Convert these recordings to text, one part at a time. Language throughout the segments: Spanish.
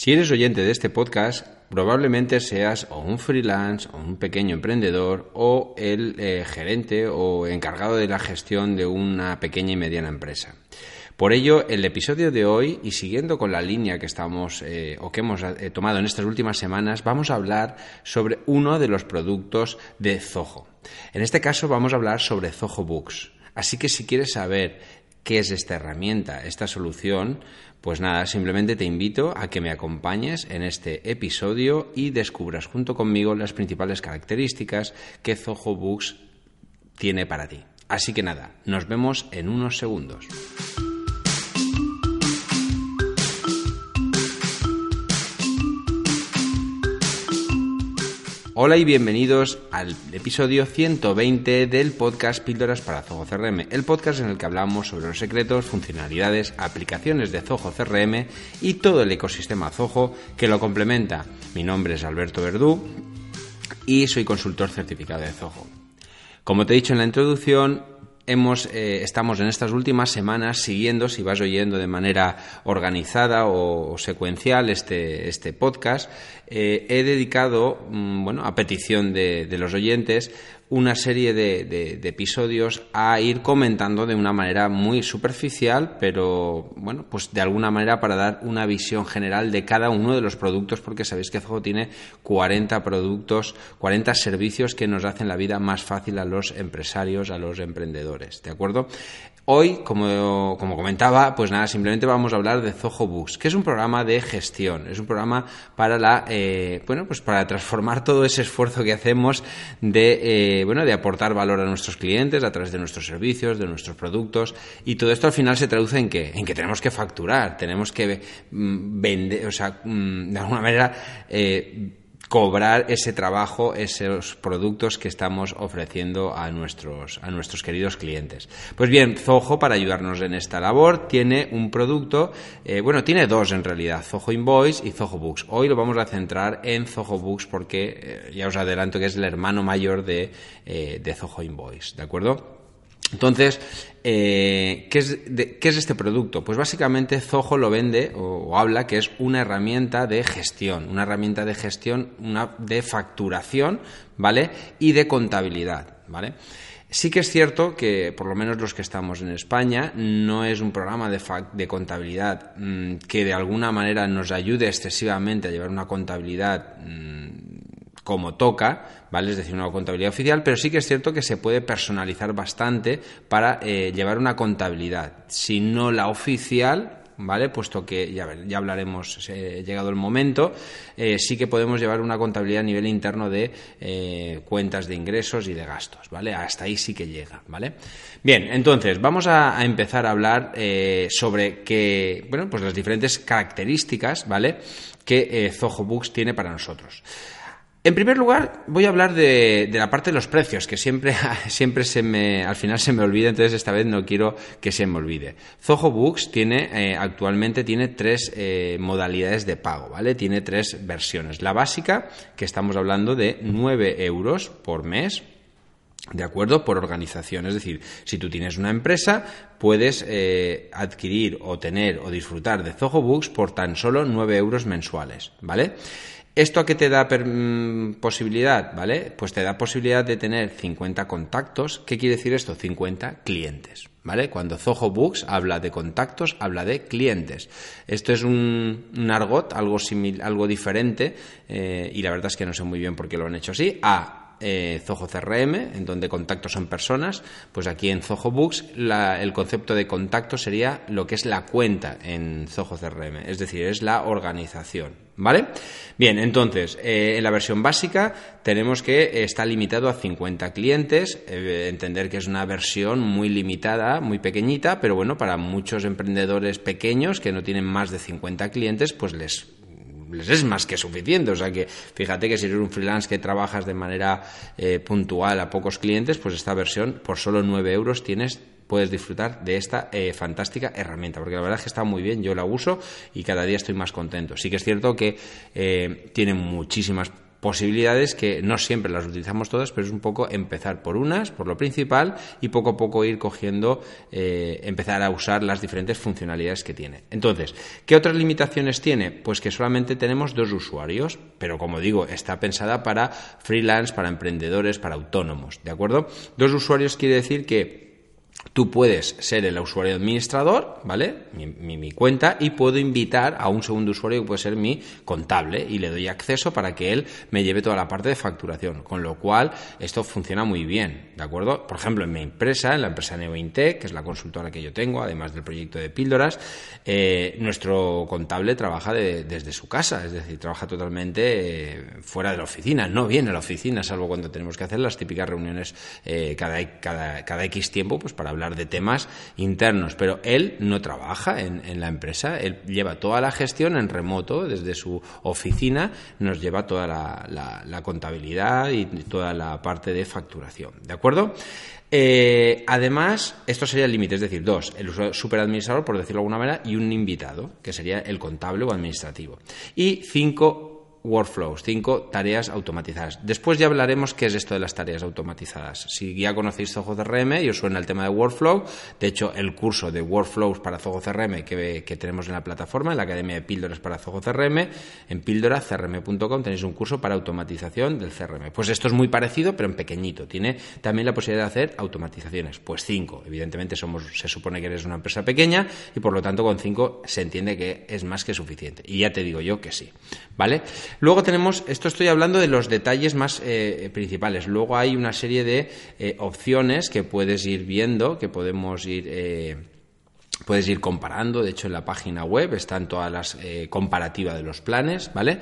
Si eres oyente de este podcast, probablemente seas o un freelance o un pequeño emprendedor o el eh, gerente o encargado de la gestión de una pequeña y mediana empresa. Por ello, el episodio de hoy, y siguiendo con la línea que estamos eh, o que hemos eh, tomado en estas últimas semanas, vamos a hablar sobre uno de los productos de Zoho. En este caso vamos a hablar sobre Zoho Books. Así que si quieres saber qué es esta herramienta, esta solución, pues nada, simplemente te invito a que me acompañes en este episodio y descubras junto conmigo las principales características que Zoho Books tiene para ti. Así que nada, nos vemos en unos segundos. Hola y bienvenidos al episodio 120 del podcast Píldoras para Zoho CRM, el podcast en el que hablamos sobre los secretos, funcionalidades, aplicaciones de Zoho CRM y todo el ecosistema Zoho que lo complementa. Mi nombre es Alberto Verdú y soy consultor certificado de Zoho. Como te he dicho en la introducción, eh, estamos en estas últimas semanas siguiendo, si vas oyendo de manera organizada o, secuencial este, este podcast, eh, he dedicado, mm, bueno, a petición de, de los oyentes, una serie de, episodios a ir comentando de una manera muy superficial, pero bueno, pues de alguna manera para dar una visión general de cada uno de los productos, porque sabéis que Zoho tiene 40 productos, 40 servicios que nos hacen la vida más fácil a los empresarios, a los emprendedores, ¿de acuerdo? Hoy, como, comentaba, pues nada, simplemente vamos a hablar de Zoho que es un programa de gestión, es un programa para la, eh, bueno, pues para transformar todo ese esfuerzo que hacemos de, eh, bueno, de aportar valor a nuestros clientes a través de nuestros servicios, de nuestros productos, y todo esto al final se traduce en que, en que tenemos que facturar, tenemos que mm, vender, o sea, mm, de alguna manera, eh, cobrar ese trabajo, esos productos que estamos ofreciendo a nuestros, a nuestros queridos clientes. Pues bien, Zoho, para ayudarnos en esta labor, tiene un producto, eh, bueno, tiene dos en realidad, Zoho Invoice y Zoho Books. Hoy lo vamos a centrar en Zoho Books porque eh, ya os adelanto que es el hermano mayor de, eh, de Zoho Invoice, ¿de acuerdo? Entonces, eh, ¿qué, es ¿qué, es este producto? Pues básicamente Zoho lo vende o, habla que es una herramienta de gestión, una herramienta de gestión, una de facturación, ¿vale? Y de contabilidad, ¿vale? Sí que es cierto que, por lo menos los que estamos en España, no es un programa de, contabilidad mmm, que de alguna manera nos ayude excesivamente a llevar una contabilidad mmm, como toca, ¿vale? Es decir, una contabilidad oficial, pero sí que es cierto que se puede personalizar bastante para eh, llevar una contabilidad. Si no la oficial, ¿vale? Puesto que ya, ya hablaremos, eh, llegado el momento, eh, sí que podemos llevar una contabilidad a nivel interno de cuentas de ingresos y de gastos, ¿vale? Hasta ahí sí que llega, ¿vale? Bien, entonces vamos a, empezar a hablar sobre que, bueno, pues las diferentes características, ¿vale? Que Zoho Books tiene para nosotros. En primer lugar, voy a hablar de, la parte de los precios, que siempre, siempre se me, al final se me olvida, entonces esta vez no quiero que se me olvide. Zoho Books tiene, eh, actualmente tiene tres eh, modalidades de pago, ¿vale? Tiene tres versiones. La básica, que estamos hablando de 9 euros por mes, ¿De acuerdo? Por organización. Es decir, si tú tienes una empresa, puedes eh, adquirir o tener o disfrutar de Zoho Books por tan solo 9 euros mensuales, ¿vale? ¿Esto a qué te da mm, posibilidad? ¿Vale? Pues te da posibilidad de tener 50 contactos. ¿Qué quiere decir esto? 50 clientes. ¿Vale? Cuando Zoho Books habla de contactos, habla de clientes. Esto es un, argot, algo, simil, algo diferente, eh, y la verdad es que no sé muy bien por qué lo han hecho así, a eh, Zoho CRM, en donde contactos son personas, pues aquí en Zoho Books el concepto de contacto sería lo que es la cuenta en Zoho CRM, es decir, es la organización, ¿vale? Bien, entonces, eh, en la versión básica tenemos que está limitado a 50 clientes, eh, entender que es una versión muy limitada, muy pequeñita, pero bueno, para muchos emprendedores pequeños que no tienen más de 50 clientes, pues les les es más que suficiente. O sea que fíjate que si eres un freelance que trabajas de manera eh, puntual a pocos clientes, pues esta versión por solo 9 euros tienes puedes disfrutar de esta eh, fantástica herramienta, porque la verdad es que está muy bien, yo la uso y cada día estoy más contento. Sí que es cierto que eh, tiene muchísimas posibilidades que no siempre las utilizamos todas, pero es un poco empezar por unas, por lo principal, y poco a poco ir cogiendo, eh, empezar a usar las diferentes funcionalidades que tiene. Entonces, ¿qué otras limitaciones tiene? Pues que solamente tenemos dos usuarios, pero como digo, está pensada para freelance, para emprendedores, para autónomos, ¿de acuerdo? Dos usuarios quiere decir que Tú puedes ser el usuario administrador, ¿vale? Mi, cuenta, y puedo invitar a un segundo usuario que puede ser mi contable y le doy acceso para que él me lleve toda la parte de facturación. Con lo cual, esto funciona muy bien, ¿de acuerdo? Por ejemplo, en mi empresa, en la empresa Neointech, que es la consultora que yo tengo, además del proyecto de píldoras, eh, nuestro contable trabaja desde su casa, es decir, trabaja totalmente eh, fuera de la oficina, no viene a la oficina, salvo cuando tenemos que hacer las típicas reuniones eh, cada, cada, cada X tiempo, pues para hablar de temas internos, pero él no trabaja en, la empresa, él lleva toda la gestión en remoto, desde su oficina, nos lleva toda la, contabilidad y toda la parte de facturación, ¿de acuerdo? Eh, además, esto sería el límite, es decir, dos, el superadministrador, por decirlo de alguna manera, y un invitado, que sería el contable o administrativo. Y cinco, workflows, cinco tareas automatizadas. Después ya hablaremos qué es esto de las tareas automatizadas. Si ya conocéis Zoho CRM y os suena el tema de workflow, de hecho el curso de workflows para Zoho CRM que, que tenemos en la plataforma, en la Academia de Píldoras para Zoho CRM, en píldoracrm.com tenéis un curso para automatización del CRM. Pues esto es muy parecido, pero en pequeñito. Tiene también la posibilidad de hacer automatizaciones. Pues cinco. Evidentemente somos, se supone que eres una empresa pequeña y por lo tanto con cinco se entiende que es más que suficiente. Y ya te digo yo que sí. ¿Vale? Luego tenemos, esto estoy hablando de los detalles más eh, principales. Luego hay una serie de eh, opciones que puedes ir viendo, que podemos ir. Eh, puedes ir comparando, de hecho en la página web están todas las comparativas de los planes, ¿vale?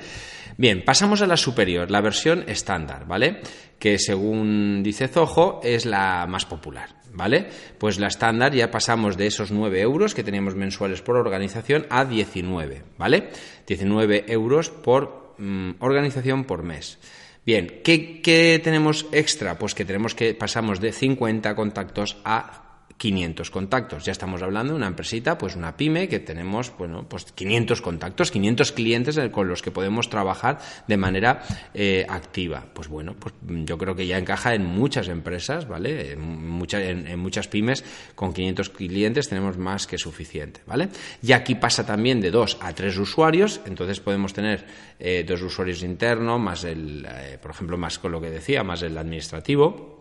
Bien, pasamos a la superior, la versión estándar, ¿vale? Que según dice Zoho es la más popular. ¿Vale? Pues la estándar ya pasamos de esos 9 euros que teníamos mensuales por organización a 19, ¿vale? 19 euros por Mm, organización por mes. Bien, ¿qué, ¿qué, tenemos extra? Pues que tenemos que pasamos de 50 contactos a 500 contactos. Ya estamos hablando de una empresita, pues una pyme, que tenemos, bueno, pues 500 contactos, 500 clientes con los que podemos trabajar de manera eh, activa. Pues bueno, pues yo creo que ya encaja en muchas empresas, ¿vale? En, en, muchas pymes con 500 clientes tenemos más que suficiente, ¿vale? Y aquí pasa también de dos a tres usuarios, entonces podemos tener eh, dos usuarios internos, más el, eh, por ejemplo, más con lo que decía, más el administrativo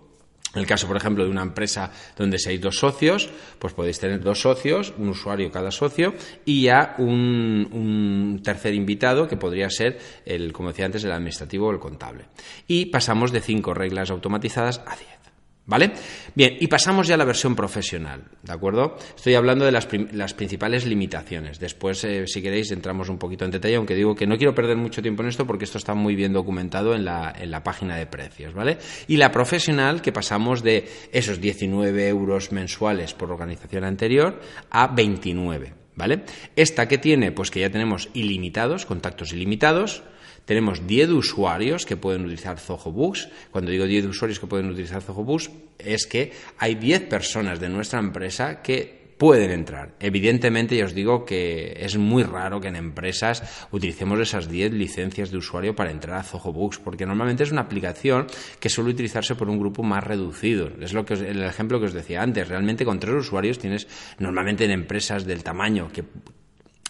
en el caso, por ejemplo, de una empresa donde hay dos socios, pues podéis tener dos socios, un usuario cada socio, y ya un, un, tercer invitado que podría ser, el, como decía antes, el administrativo o el contable. Y pasamos de cinco reglas automatizadas a diez. ¿Vale? Bien, y pasamos ya a la versión profesional, ¿de acuerdo? Estoy hablando de las, principales limitaciones. Después, eh, si queréis, entramos un poquito en detalle, aunque digo que no quiero perder mucho tiempo en esto porque esto está muy bien documentado en la, en la página de precios, ¿vale? Y la profesional, que pasamos de esos 19 euros mensuales por organización anterior a 29, ¿vale? Esta que tiene, pues que ya tenemos ilimitados, contactos ilimitados, tenemos 10 usuarios que pueden utilizar Zoho Books. Cuando digo 10 usuarios que pueden utilizar Zoho Books, es que hay 10 personas de nuestra empresa que pueden entrar. Evidentemente, ya os digo que es muy raro que en empresas utilicemos esas 10 licencias de usuario para entrar a Zoho Books, porque normalmente es una aplicación que suele utilizarse por un grupo más reducido. Es lo que el ejemplo que os decía antes. Realmente con tres usuarios tienes normalmente en empresas del tamaño que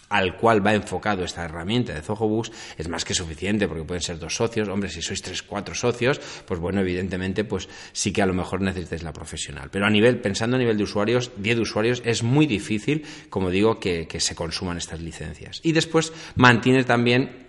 al cual va enfocado esta herramienta de Zohobooks es más que suficiente porque pueden ser dos socios. Hombre, si sois tres, cuatro socios, pues bueno, evidentemente, pues sí que a lo mejor necesitáis la profesional. Pero a nivel, pensando a nivel de usuarios, 10 usuarios, es muy difícil, como digo, que se consuman estas licencias. Y después mantiene también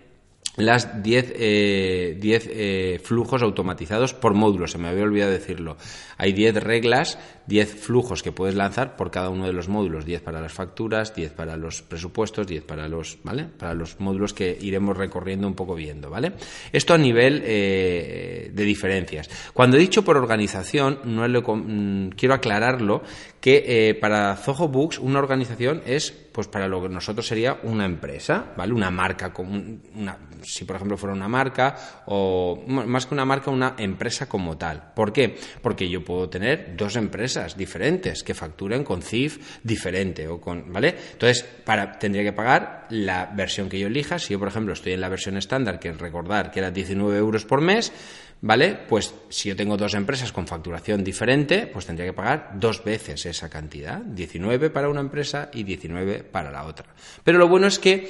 las 10 eh, eh, flujos automatizados por módulo, se me había olvidado decirlo. Hay 10 reglas, 10 flujos que puedes lanzar por cada uno de los módulos, 10 para las facturas, 10 para los presupuestos, 10 para los, ¿vale? Para los módulos que iremos recorriendo un poco viendo, ¿vale? Esto a nivel eh, de diferencias. Cuando he dicho por organización, no mm, quiero aclararlo que eh, para Zoho Books una organización es pues para lo que nosotros sería una empresa, ¿vale? Una marca, una, si por ejemplo fuera una marca o más que una marca, una empresa como tal. ¿Por qué? Porque yo puedo tener dos empresas diferentes que facturen con CIF diferente o con, ¿vale? Entonces, para, tendría que pagar la versión que yo elija. Si yo, por ejemplo, estoy en la versión estándar, que recordar que era 19 euros por mes, ¿vale? Pues si yo tengo dos empresas con facturación diferente, pues tendría que pagar dos veces esa cantidad, 19 para una empresa y 19 para la otra. Pero lo bueno es que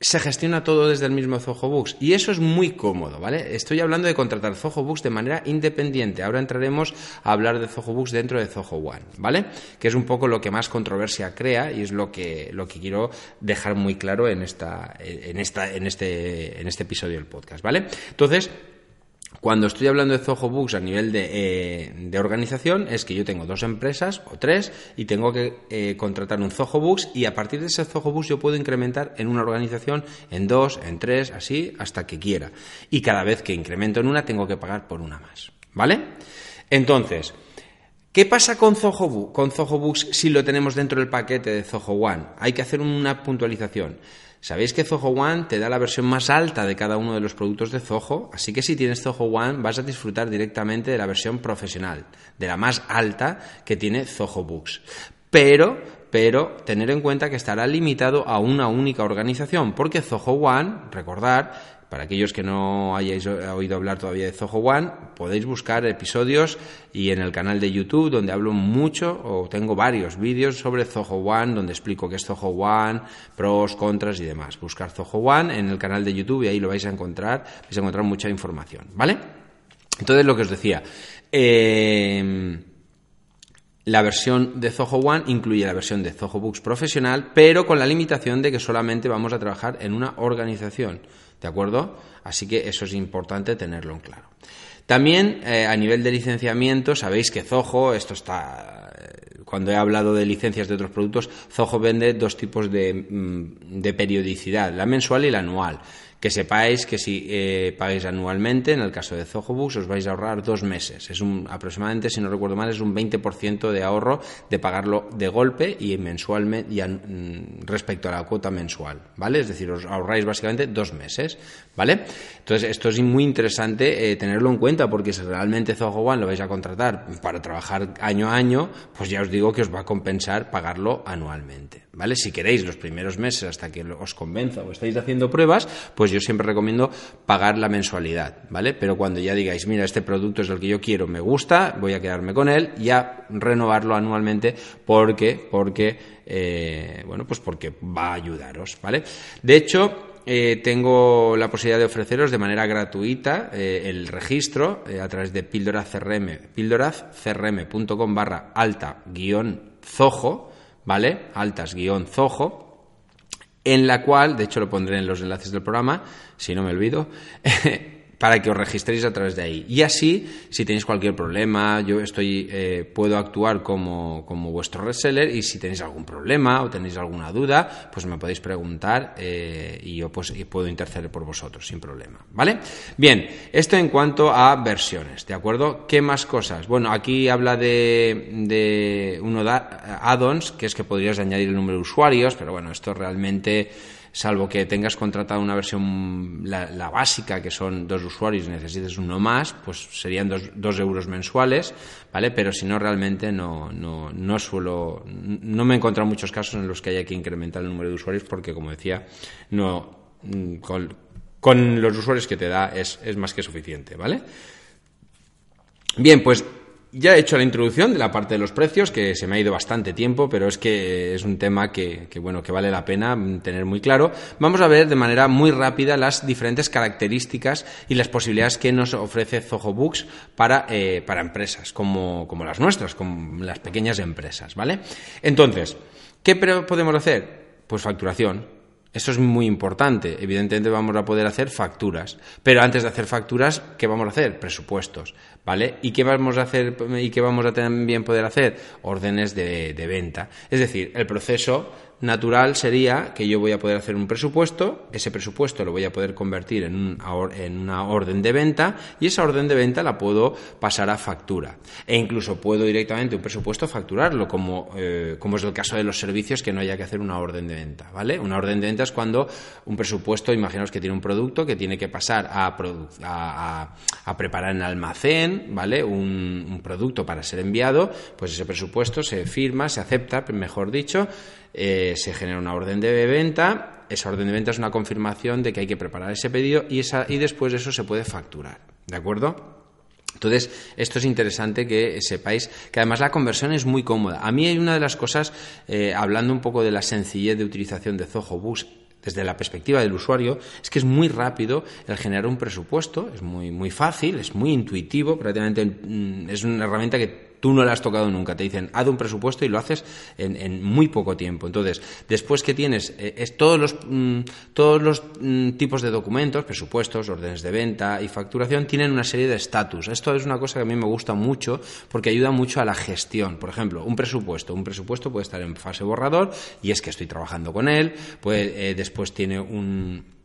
se gestiona todo desde el mismo Zoho Books y eso es muy cómodo, ¿vale? Estoy hablando de contratar Zoho Books de manera independiente. Ahora entraremos a hablar de Zoho Books dentro de Zoho One, ¿vale? Que es un poco lo que más controversia crea y es lo que, lo que quiero dejar muy claro en esta, en esta, en este, en este episodio del podcast, ¿vale? Entonces, cuando estoy hablando de Zoho Books a nivel eh, de, organización, es que yo tengo dos empresas o tres y tengo que eh, contratar un Zoho Books y a partir de ese Zoho Books yo puedo incrementar en una organización en dos, en tres, así, hasta que quiera. Y cada vez que incremento en una tengo que pagar por una más. ¿Vale? Entonces, ¿Qué pasa con Zoho, con Zoho Books si lo tenemos dentro del paquete de Zoho One? Hay que hacer una puntualización. Sabéis que Zoho One te da la versión más alta de cada uno de los productos de Zoho, así que si tienes Zoho One vas a disfrutar directamente de la versión profesional, de la más alta que tiene Zoho Books. Pero, pero tener en cuenta que estará limitado a una única organización, porque Zoho One, recordar, para aquellos que no hayáis oído hablar todavía de Zoho One, podéis buscar episodios y en el canal de YouTube donde hablo mucho o tengo varios vídeos sobre Zoho One donde explico qué es Zoho One, pros, contras y demás. Buscar Zoho One en el canal de YouTube y ahí lo vais a encontrar, vais a encontrar mucha información, ¿vale? Entonces lo que os decía, eh, la versión de Zoho One incluye la versión de Zoho Books profesional, pero con la limitación de que solamente vamos a trabajar en una organización. ¿De acuerdo? Así que eso es importante tenerlo en claro. También eh, a nivel de licenciamiento, sabéis que Zoho, esto está, eh, cuando he hablado de licencias de otros productos, Zoho vende dos tipos de, mm, de periodicidad, la mensual y la anual. Que sepáis que si eh, pagáis anualmente, en el caso de Zohobooks, os vais a ahorrar dos meses. Es un, aproximadamente, si no recuerdo mal, es un 20% de ahorro de pagarlo de golpe y mensualmente mm, respecto a la cuota mensual, ¿vale? Es decir, os ahorráis básicamente dos meses, ¿vale? Entonces, esto es muy interesante eh, tenerlo en cuenta porque si realmente Zoho One lo vais a contratar para trabajar año a año, pues ya os digo que os va a compensar pagarlo anualmente, ¿vale? Si queréis los primeros meses hasta que os convenza o estáis haciendo pruebas, pues yo siempre recomiendo pagar la mensualidad, ¿vale? Pero cuando ya digáis, mira, este producto es el que yo quiero, me gusta, voy a quedarme con él, ya renovarlo anualmente porque, porque, eh, bueno, pues porque va a ayudaros, ¿vale? De hecho, eh, tengo la posibilidad de ofreceros de manera gratuita eh, el registro a través de Píldoraz CRM, píldorazcrm.com barra alta guion zojo, ¿vale? Altas guion zojo en la cual, de hecho lo pondré en los enlaces del programa, si no me olvido, para que os registréis a través de ahí. Y así, si tenéis cualquier problema, yo estoy, eh, puedo actuar como, como, vuestro reseller y si tenéis algún problema o tenéis alguna duda, pues me podéis preguntar eh, y yo pues puedo interceder por vosotros sin problema. ¿Vale? Bien, esto en cuanto a versiones, ¿de acuerdo? ¿Qué más cosas? Bueno, aquí habla de, de uno de add-ons, que es que podrías añadir el número de usuarios, pero bueno, esto realmente salvo que tengas contratado una versión, la, básica, que son dos usuarios y necesites uno más, pues serían dos, euros mensuales, ¿vale? Pero si no, realmente no, no, no suelo, no me he encontrado muchos casos en los que haya que incrementar el número de usuarios porque, como decía, no, con, con los usuarios que te da es, es más que suficiente, ¿vale? Bien, pues ya he hecho la introducción de la parte de los precios, que se me ha ido bastante tiempo, pero es que es un tema que, bueno, que vale la pena tener muy claro. Vamos a ver de manera muy rápida las diferentes características y las posibilidades que nos ofrece Zoho Books para, eh, para empresas como, como las nuestras, como las pequeñas empresas, ¿vale? Entonces, ¿qué podemos hacer? Pues facturación eso es muy importante. Evidentemente vamos a poder hacer facturas. Pero antes de hacer facturas, ¿qué vamos a hacer? Presupuestos. ¿Vale? ¿Y qué vamos a hacer y qué vamos a también poder hacer? Órdenes de, venta. Es decir, el proceso natural sería que yo voy a poder hacer un presupuesto, ese presupuesto lo voy a poder convertir en, un, en una orden de venta y esa orden de venta la puedo pasar a factura. E incluso puedo directamente un presupuesto facturarlo, como, eh, como es el caso de los servicios que no haya que hacer una orden de venta, ¿vale? Una orden de venta es cuando un presupuesto, imaginaos que tiene un producto que tiene que pasar a, a, a preparar en almacén, ¿vale? Un, un producto para ser enviado, pues ese presupuesto se firma, se acepta, mejor dicho, eh, se genera una orden de venta, esa orden de venta es una confirmación de que hay que preparar ese pedido y, esa, y después de eso se puede facturar. ¿De acuerdo? Entonces, esto es interesante que sepáis que además la conversión es muy cómoda. A mí hay una de las cosas, eh, hablando un poco de la sencillez de utilización de Zoho Bus desde la perspectiva del usuario, es que es muy rápido el generar un presupuesto, es muy, muy fácil, es muy intuitivo, prácticamente mm, es una herramienta que tú no la has tocado nunca. Te dicen, haz un presupuesto y lo haces en, muy poco tiempo. Entonces, después que tienes eh, es todos los, mm, todos los mm, tipos de documentos, presupuestos, órdenes de venta y facturación, tienen una serie de estatus. Esto es una cosa que a mí me gusta mucho porque ayuda mucho a la gestión. Por ejemplo, un presupuesto. Un presupuesto puede estar en fase borrador y es que estoy trabajando con él. Pues, después tiene un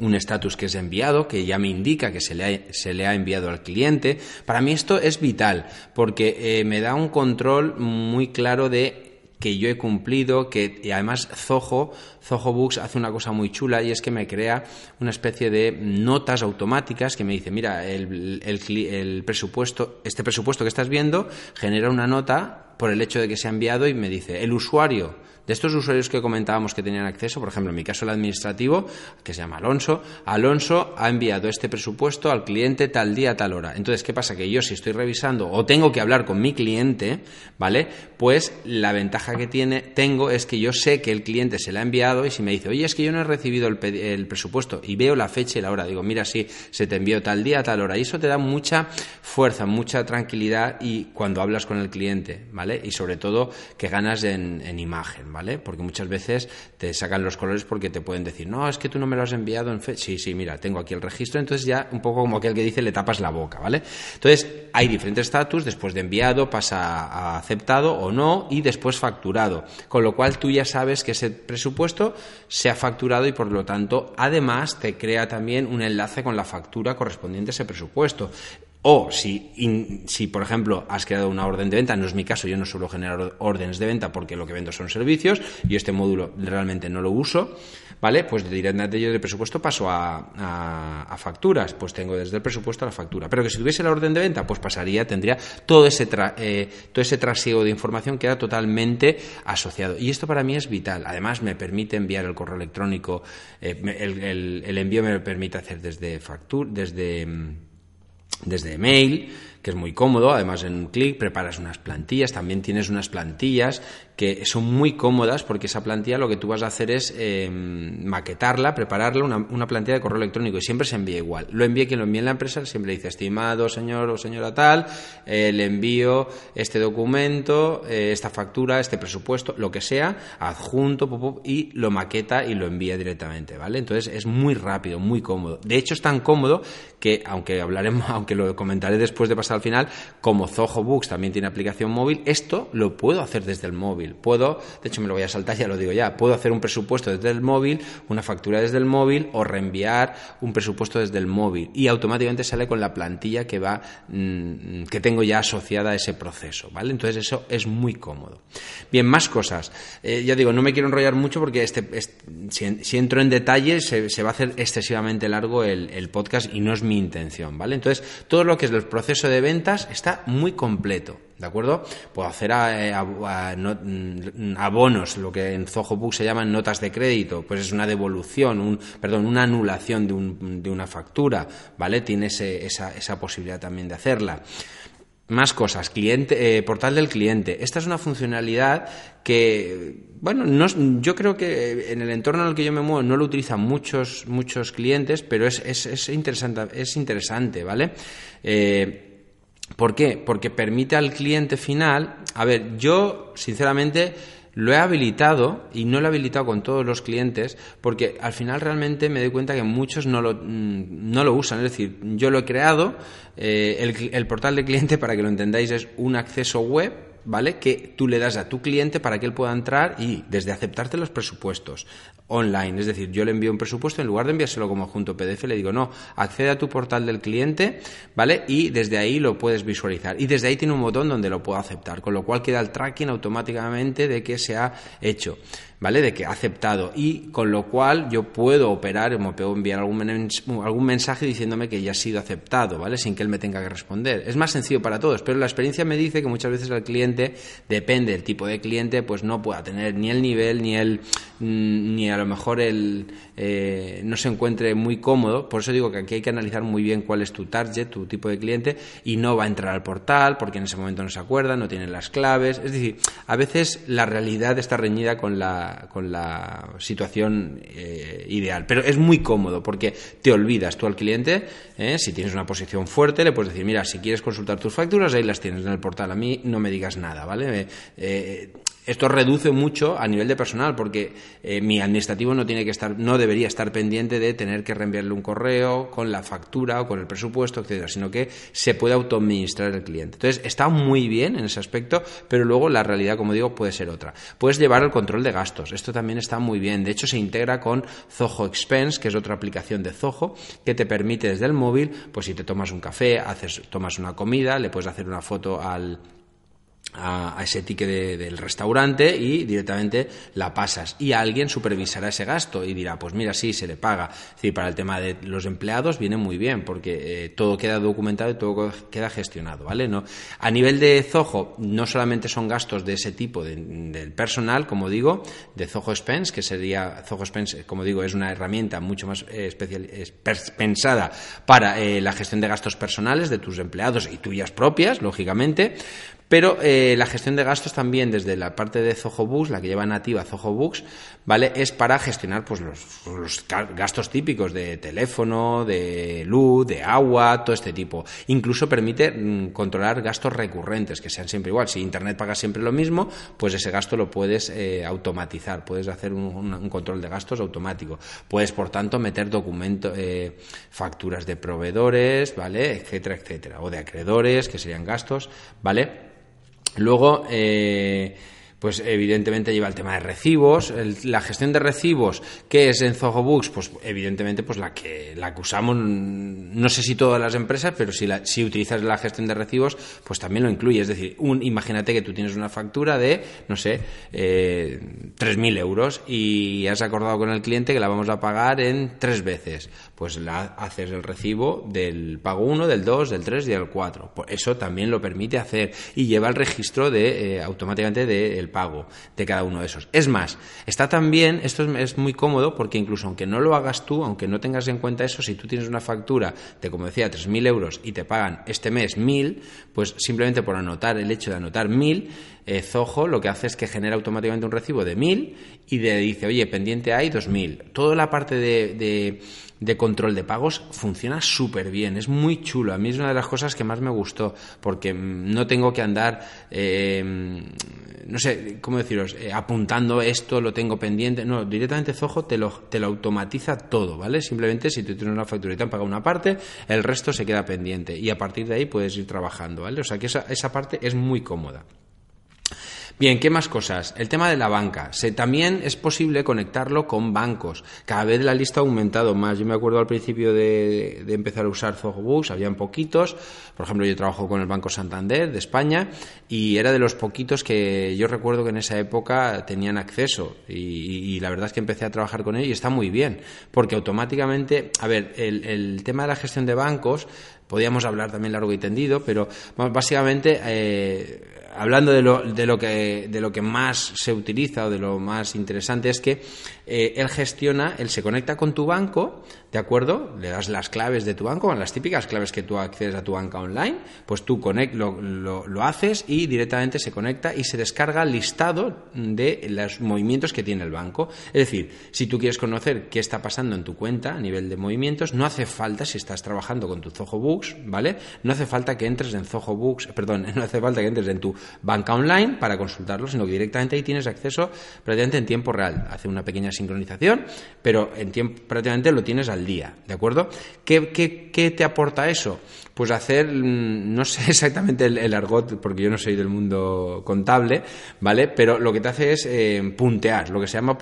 un estatus que es enviado, que ya me indica que se le, ha, se le ha enviado al cliente. Para mí esto es vital porque eh, me da un control muy claro de que yo he cumplido, que y además Zoho, Zoho Books hace una cosa muy chula y es que me crea una especie de notas automáticas que me dice, mira, el, el presupuesto, este presupuesto que estás viendo genera una nota por el hecho de que se ha enviado y me dice, el usuario de estos usuarios que comentábamos que tenían acceso, por ejemplo, en mi caso el administrativo, que se llama Alonso, Alonso ha enviado este presupuesto al cliente tal día, tal hora. Entonces, ¿qué pasa? Que yo si estoy revisando o tengo que hablar con mi cliente, ¿vale? Pues la ventaja que tiene, tengo es que yo sé que el cliente se la ha enviado y si me dice, oye, es que yo no he recibido el, presupuesto y veo la fecha y la hora, digo, mira, sí, se te envió tal día, tal hora. Y eso te da mucha fuerza, mucha tranquilidad y cuando hablas con el cliente, ¿vale? Y sobre todo que ganas en, en imagen, ¿vale? Porque muchas veces te sacan los colores porque te pueden decir, no, es que tú no me lo has enviado en fe. Sí, sí, mira, tengo aquí el registro, entonces ya un poco como aquel que dice, le tapas la boca, ¿vale? Entonces, hay diferentes estatus, después de enviado pasa a aceptado o no y después facturado. Con lo cual tú ya sabes que ese presupuesto se ha facturado y por lo tanto, además, te crea también un enlace con la factura correspondiente a ese presupuesto. O si, si, por ejemplo, has creado una orden de venta, no es mi caso, yo no suelo generar órdenes de venta porque lo que vendo son servicios y este módulo realmente no lo uso, ¿vale? Pues directamente yo del presupuesto paso a, facturas, pues tengo desde el presupuesto a la factura. Pero que si tuviese la orden de venta, pues pasaría, tendría todo ese, eh, todo ese trasiego de información que era totalmente asociado. Y esto para mí es vital. Además, me permite enviar el correo electrónico, eh, el, el, envío me permite hacer desde factura, desde mm, desde email, que es muy cómodo, además en un clic preparas unas plantillas, también tienes unas plantillas que son muy cómodas porque esa plantilla lo que tú vas a hacer es eh, maquetarla, prepararla, una, plantilla de correo electrónico y siempre se envía igual. Lo envía quien lo envía en la empresa, siempre dice, estimado señor o señora tal, eh, le envío este documento, eh, esta factura, este presupuesto, lo que sea, adjunto y lo maqueta y lo envía directamente, ¿vale? Entonces es muy rápido, muy cómodo. De hecho es tan cómodo que, aunque hablaremos, aunque lo comentaré después de pasar al final, como Zoho Books también tiene aplicación móvil, esto lo puedo hacer desde el móvil. Puedo, de hecho me lo voy a saltar, ya lo digo ya, puedo hacer un presupuesto desde el móvil, una factura desde el móvil o reenviar un presupuesto desde el móvil y automáticamente sale con la plantilla que va mm, que tengo ya asociada a ese proceso, ¿vale? Entonces eso es muy cómodo. Bien, más cosas. Eh, ya digo, no me quiero enrollar mucho porque este, si, entro en detalle se, va a hacer excesivamente largo el, el podcast y no es mi intención, ¿vale? Entonces todo lo que es el proceso de ventas está muy completo. ¿De acuerdo? Puedo hacer eh, mm, abonos, lo que en Zoho se llaman notas de crédito, pues es una devolución, un, perdón, una anulación de, un, de una factura, ¿vale? Tiene esa, esa posibilidad también de hacerla. Más cosas, cliente, eh, portal del cliente. Esta es una funcionalidad que, bueno, no, yo creo que en el entorno en el que yo me muevo no lo utilizan muchos, muchos clientes, pero es, es, es interesante, es interesante, ¿vale? Eh, ¿Por qué? Porque permite al cliente final, a ver, yo sinceramente lo he habilitado y no lo he habilitado con todos los clientes porque al final realmente me doy cuenta que muchos no lo, mm, no lo usan. Es decir, yo lo he creado, eh, el, el portal de cliente, para que lo entendáis, es un acceso web ¿vale? Que tú le das a tu cliente para que él pueda entrar y desde aceptarte los presupuestos online, es decir, yo le envío un presupuesto, en lugar de enviárselo como junto PDF, le digo, no, accede a tu portal del cliente, ¿vale? Y desde ahí lo puedes visualizar. Y desde ahí tiene un botón donde lo puedo aceptar, con lo cual queda el tracking automáticamente de que se ha hecho. ¿Vale? De que ha aceptado y con lo cual yo puedo operar, me puedo enviar algún, algún mensaje diciéndome que ya ha sido aceptado, ¿vale? Sin que él me tenga que responder. Es más sencillo para todos, pero la experiencia me dice que muchas veces el cliente, depende del tipo de cliente, pues no pueda tener ni el nivel, ni el, mm, ni a lo mejor el, eh, no se encuentre muy cómodo. Por eso digo que aquí hay que analizar muy bien cuál es tu target, tu tipo de cliente, y no va a entrar al portal porque en ese momento no se acuerda, no tiene las claves. Es decir, a veces la realidad está reñida con la con la situación eh, ideal. Pero es muy cómodo porque te olvidas tú al cliente, eh, si tienes una posición fuerte, le puedes decir, mira, si quieres consultar tus facturas, ahí las tienes en el portal. A mí no me digas nada, ¿vale? Eh, esto reduce mucho a nivel de personal porque eh, mi administrativo no tiene que estar, no debería estar pendiente de tener que reenviarle un correo con la factura o con el presupuesto, etcétera, sino que se puede autoadministrar el cliente. Entonces está muy bien en ese aspecto, pero luego la realidad, como digo, puede ser otra. Puedes llevar el control de gastos. Esto también está muy bien. De hecho, se integra con Zoho Expense, que es otra aplicación de Zoho que te permite desde el móvil, pues si te tomas un café, haces, tomas una comida, le puedes hacer una foto al a, ese ticket del restaurante y directamente la pasas. Y alguien supervisará ese gasto y dirá, pues mira, sí, se le paga. Es decir, para el tema de los empleados viene muy bien porque eh, todo queda documentado y todo queda gestionado, ¿vale? No, a nivel de Zoho, no solamente son gastos de ese tipo del personal, como digo, de Zoho Expense, que sería, Zoho Expense, como digo, es una herramienta mucho más eh, especial, pensada para eh, la gestión de gastos personales de tus empleados y tuyas propias, lógicamente, pero eh, la gestión de gastos también desde la parte de Zoho Books, la que lleva nativa Zoho Books, ¿vale? Es para gestionar pues los, gastos típicos de teléfono, de luz, de agua, todo este tipo. Incluso permite mm, controlar gastos recurrentes, que sean siempre igual. Si Internet paga siempre lo mismo, pues ese gasto lo puedes eh, automatizar, puedes hacer un, control de gastos automático. Puedes, por tanto, meter documentos, eh, facturas de proveedores, ¿vale? Etcétera, etcétera. O de acreedores, que serían gastos, ¿vale? Luego, eh, pues evidentemente lleva el tema de recibos, la gestión de recibos, que es en Zoho Books, pues evidentemente pues la que la que usamos, no sé si todas las empresas, pero si, si utilizas la gestión de recibos, pues también lo incluye. Es decir, un, imagínate que tú tienes una factura de, no sé, eh, 3.000 euros y has acordado con el cliente que la vamos a pagar en tres veces. Pues la, haces el recibo del pago 1, del 2, del 3 y del 4. Pues eso también lo permite hacer y lleva el registro de eh, automáticamente del pago de cada uno de esos. Es más, está también, esto es, muy cómodo porque incluso aunque no lo hagas tú, aunque no tengas en cuenta eso, si tú tienes una factura de, como decía, 3.000 euros y te pagan este mes 1.000, pues simplemente por anotar el hecho de anotar 1.000, eh, Zoho lo que hace es que genera automáticamente un recibo de 1.000 y le dice, oye, pendiente hay 2.000. Toda la parte de control de pagos funciona súper bien, es muy chulo. A mí es una de las cosas que más me gustó, porque mm, no tengo que andar, eh, no sé, ¿cómo deciros?, eh, apuntando esto, lo tengo pendiente. No, directamente Zoho te lo, te lo automatiza todo, ¿vale? Simplemente si tú tienes una factura y te han pagado una parte, el resto se queda pendiente y a partir de ahí puedes ir trabajando, ¿vale? O sea que esa, esa parte es muy cómoda. Bien, ¿qué más cosas? El tema de la banca. También es posible conectarlo con bancos. Cada vez la lista ha aumentado más. Yo me acuerdo al principio de, empezar a usar Zogobooks, habían poquitos. Por ejemplo, yo trabajo con el Banco Santander de España y era de los poquitos que yo recuerdo que en esa época tenían acceso. Y, la verdad es que empecé a trabajar con él y está muy bien. Porque automáticamente, a ver, el, el tema de la gestión de bancos, podíamos hablar también largo y tendido, pero básicamente... Eh, hablando de lo, de, lo que, de lo que más se utiliza o de lo más interesante es que eh, él gestiona, él se conecta con tu banco, ¿de acuerdo? Le das las claves de tu banco, las típicas claves que tú accedes a tu banca online, pues tú conect, lo, lo, haces y directamente se conecta y se descarga el listado de los movimientos que tiene el banco. Es decir, si tú quieres conocer qué está pasando en tu cuenta a nivel de movimientos, no hace falta, si estás trabajando con tu Zoho Books, ¿vale? No hace falta que entres en Zoho Books, perdón, no hace falta que entres en tu banca online para consultarlo, sino que directamente ahí tienes acceso prácticamente en tiempo real. Hace una pequeña sincronización, pero en tiempo, prácticamente lo tienes al día, ¿de acuerdo? ¿Qué, te aporta eso? Pues hacer, mm, no sé exactamente el, argot, porque yo no soy del mundo contable, ¿vale? Pero lo que te hace es eh, puntear, lo que se llama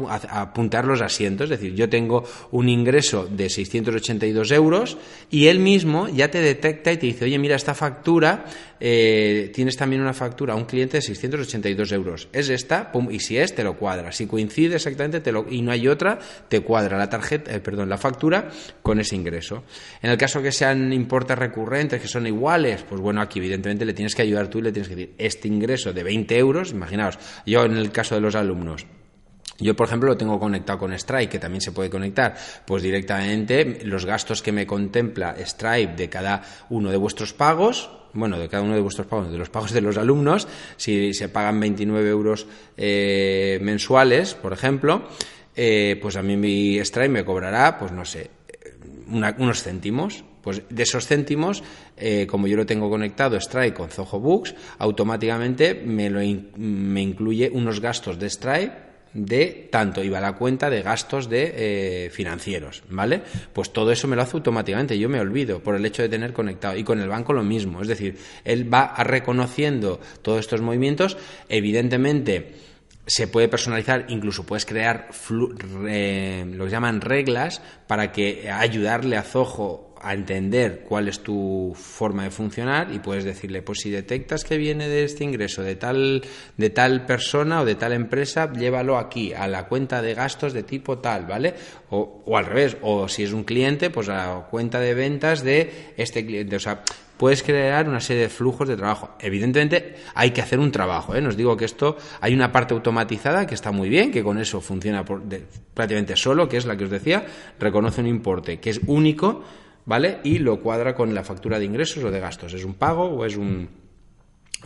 puntear los asientos. Es decir, yo tengo un ingreso de 682 euros y él mismo ya te detecta y te dice, oye, mira, esta factura, eh, tienes también una factura a un cliente de 682 euros. Es esta, pum, y si es, te lo cuadra. Si coincide exactamente te lo, y no hay otra, te cuadra la tarjeta, eh, perdón, la factura con ese ingreso. En el caso que sean importes recurrentes, que son iguales, pues bueno, aquí evidentemente le tienes que ayudar tú y le tienes que decir, este ingreso de 20 euros, imaginaos, yo en el caso de los alumnos, yo, por ejemplo, lo tengo conectado con Stripe, que también se puede conectar, pues directamente los gastos que me contempla Stripe de cada uno de vuestros pagos, bueno, de cada uno de vuestros pagos, de los pagos de los alumnos, si se pagan 29 euros eh, mensuales, por ejemplo, eh, pues a mí mi Stripe me cobrará, pues no sé, unos céntimos. Pues de esos céntimos, eh, como yo lo tengo conectado Stripe con Zoho Books, automáticamente me, lo me incluye unos gastos de Stripe de tanto iba a la cuenta de gastos de eh, financieros, ¿vale? Pues todo eso me lo hace automáticamente, yo me olvido por el hecho de tener conectado y con el banco lo mismo, es decir, él va reconociendo todos estos movimientos, evidentemente se puede personalizar, incluso puedes crear lo que llaman reglas para que ayudarle a Zoho a entender cuál es tu forma de funcionar y puedes decirle, pues si detectas que viene de este ingreso de tal, de tal persona o de tal empresa, llévalo aquí, a la cuenta de gastos de tipo tal, ¿vale? O, o al revés, o si es un cliente, pues a la cuenta de ventas de este cliente. O sea, puedes crear una serie de flujos de trabajo. Evidentemente hay que hacer un trabajo. ¿eh? Nos digo que esto hay una parte automatizada que está muy bien, que con eso funciona prácticamente solo, que es la que os decía, reconoce un importe que es único, ¿vale? Y lo cuadra con la factura de ingresos o de gastos. ¿Es un pago o es un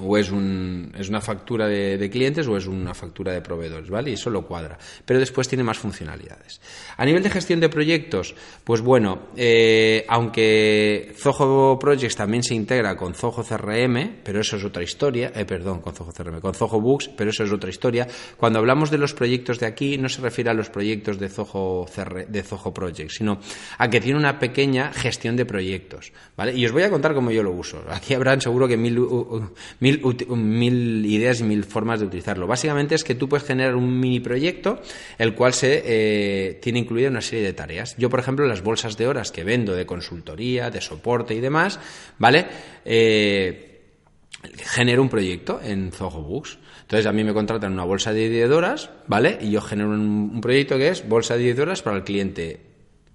o es, un, es una factura de, clientes o es una factura de proveedores, ¿vale? Y eso lo cuadra. Pero después tiene más funcionalidades. A nivel de gestión de proyectos, pues bueno, eh, aunque Zoho Projects también se integra con Zoho CRM, pero eso es otra historia, eh, perdón, con Zoho CRM, con Zoho Books, pero eso es otra historia. Cuando hablamos de los proyectos de aquí, no se refiere a los proyectos de Zoho, de Zoho Projects, sino a que tiene una pequeña gestión de proyectos, ¿vale? Y os voy a contar cómo yo lo uso. Aquí habrán seguro que mil, ideas y mil formas de utilizarlo. Básicamente es que tú puedes generar un mini proyecto, el cual se eh, tiene incluida una serie de tareas. Yo, por ejemplo, las bolsas de horas que vendo de consultoría, de soporte y demás, ¿vale? Eh, genero un proyecto en Zoho Books. Entonces a mí me contratan una bolsa de 10 horas, ¿vale? Y yo genero un, un proyecto que es bolsa de 10 horas para el cliente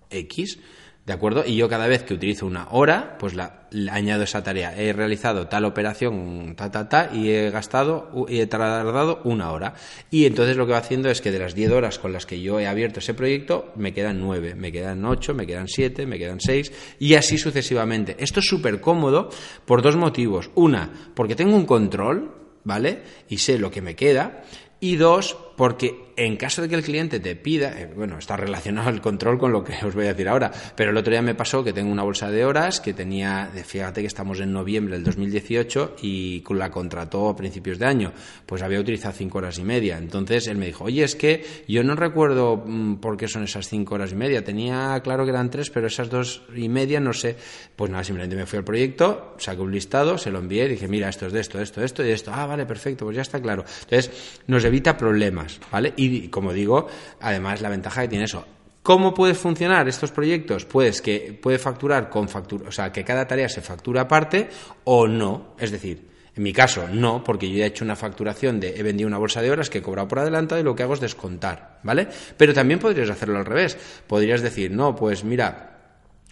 X. ¿De acuerdo? Y yo cada vez que utilizo una hora, pues la, añado esa tarea. He realizado tal operación, ta, ta, ta, y he gastado y he tardado una hora. Y entonces lo que va haciendo es que de las 10 horas con las que yo he abierto ese proyecto, me quedan 9, me quedan 8, me quedan 7, me quedan 6, y así sucesivamente. Esto es súper cómodo por dos motivos. Una, porque tengo un control, ¿vale? Y sé lo que me queda. Y dos, porque en caso de que el cliente te pida, eh, bueno, está relacionado el control con lo que os voy a decir ahora, pero el otro día me pasó que tengo una bolsa de horas que tenía, fíjate que estamos en noviembre del 2018 y la contrató a principios de año, pues había utilizado cinco horas y media. Entonces él me dijo, oye, es que yo no recuerdo mm, por qué son esas cinco horas y media, tenía claro que eran tres, pero esas dos y media no sé. Pues nada, simplemente me fui al proyecto, saqué un listado, se lo envié, dije, mira, esto es de esto, esto, esto y esto. Ah, vale, perfecto, pues ya está claro. Entonces nos evita problemas, ¿vale? Y como digo, además la ventaja que tiene eso. ¿Cómo puede funcionar estos proyectos? Pues que puede facturar con factura, o sea, que cada tarea se factura aparte o no. Es decir, en mi caso, no, porque yo ya he hecho una facturación de he vendido una bolsa de horas que he cobrado por adelantado y lo que hago es descontar, ¿vale? Pero también podrías hacerlo al revés. Podrías decir, no, pues mira,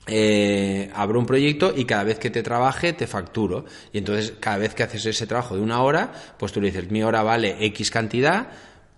eh, abro un proyecto y cada vez que te trabaje te facturo. Y entonces, cada vez que haces ese trabajo de una hora, pues tú le dices, mi hora vale X cantidad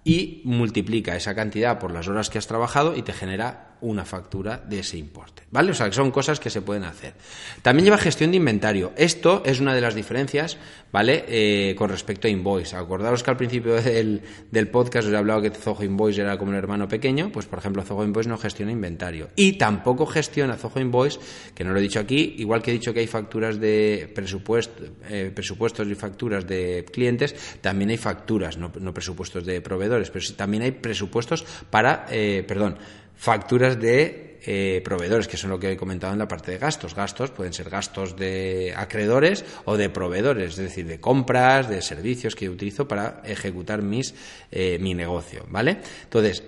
y multiplica esa cantidad por las horas que has trabajado y te genera una factura de ese importe. ¿Vale? O sea, que son cosas que se pueden hacer. También lleva gestión de inventario. Esto es una de las diferencias, ¿vale? Eh, con respecto a Invoice. Acordaros que al principio del, del podcast os he hablado que Zoho Invoice era como un hermano pequeño, pues por ejemplo Zoho Invoice no gestiona inventario. Y tampoco gestiona Zoho Invoice, que no lo he dicho aquí, igual que he dicho que hay facturas de presupuesto, eh, presupuestos y facturas de clientes, también hay facturas, no, presupuestos de proveedores, pero también hay presupuestos para, eh, perdón, facturas de eh, proveedores, que son lo que he comentado en la parte de gastos. Gastos pueden ser gastos de acreedores o de proveedores, es decir, de compras, de servicios que utilizo para ejecutar mis, eh, mi negocio, ¿vale? Entonces,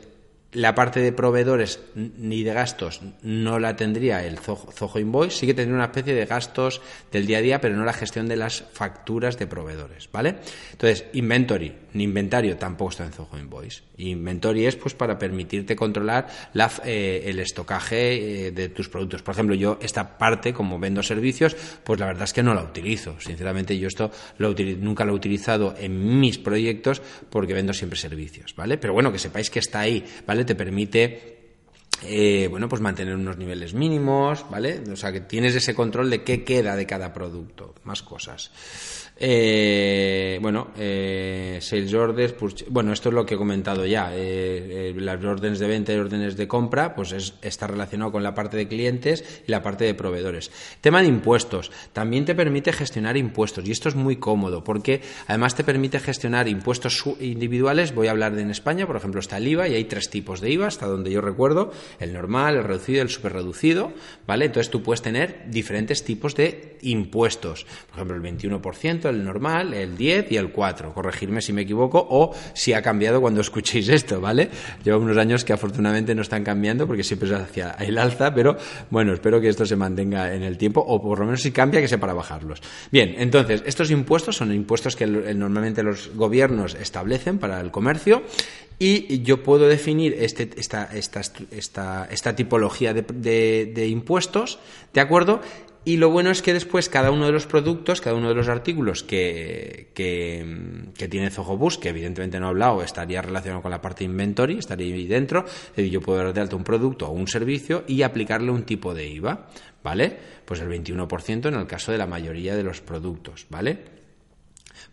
la parte de proveedores ni de gastos no la tendría el Zoho Invoice, sí que tendría una especie de gastos del día a día, pero no la gestión de las facturas de proveedores, ¿vale? Entonces, inventory, inventario tampoco está en Zoho Invoice. Inventory es pues para permitirte controlar la, eh, el estocaje eh, de tus productos. Por ejemplo, yo esta parte, como vendo servicios, pues la verdad es que no la utilizo. Sinceramente, yo esto lo nunca lo he utilizado en mis proyectos porque vendo siempre servicios, ¿vale? Pero bueno, que sepáis que está ahí, ¿vale? Te permite eh, bueno, pues mantener unos niveles mínimos, ¿vale? O sea, que tienes ese control de qué queda de cada producto, más cosas. Eh, bueno, eh, sales orders, pues, bueno, esto es lo que he comentado ya. Eh, eh, las órdenes de venta y órdenes de compra, pues es, está relacionado con la parte de clientes y la parte de proveedores. Tema de impuestos. También te permite gestionar impuestos y esto es muy cómodo porque además te permite gestionar impuestos individuales. Voy a hablar de en España, por ejemplo, está el IVA y hay tres tipos de IVA, hasta donde yo recuerdo: el normal, el reducido el superreducido. ¿Vale? Entonces tú puedes tener diferentes tipos de impuestos. Por ejemplo, el 21% el normal, el 10 y el 4. Corregirme si me equivoco o si ha cambiado cuando escuchéis esto, ¿vale? Llevo unos años que afortunadamente no están cambiando porque siempre es hacia el alza, pero bueno, espero que esto se mantenga en el tiempo o por lo menos si cambia que sea para bajarlos. Bien, entonces, estos impuestos son impuestos que normalmente los gobiernos establecen para el comercio y yo puedo definir este, esta, esta, esta, esta tipología de impuestos, ¿de acuerdo? Y lo bueno es que después cada uno de los productos, cada uno de los artículos que, que, tiene Bus, que evidentemente no he hablado, estaría relacionado con la parte inventory, estaría ahí dentro, yo puedo dar de alta un producto o un servicio y aplicarle un tipo de IVA, ¿vale? Pues el 21% en el caso de la mayoría de los productos, ¿vale?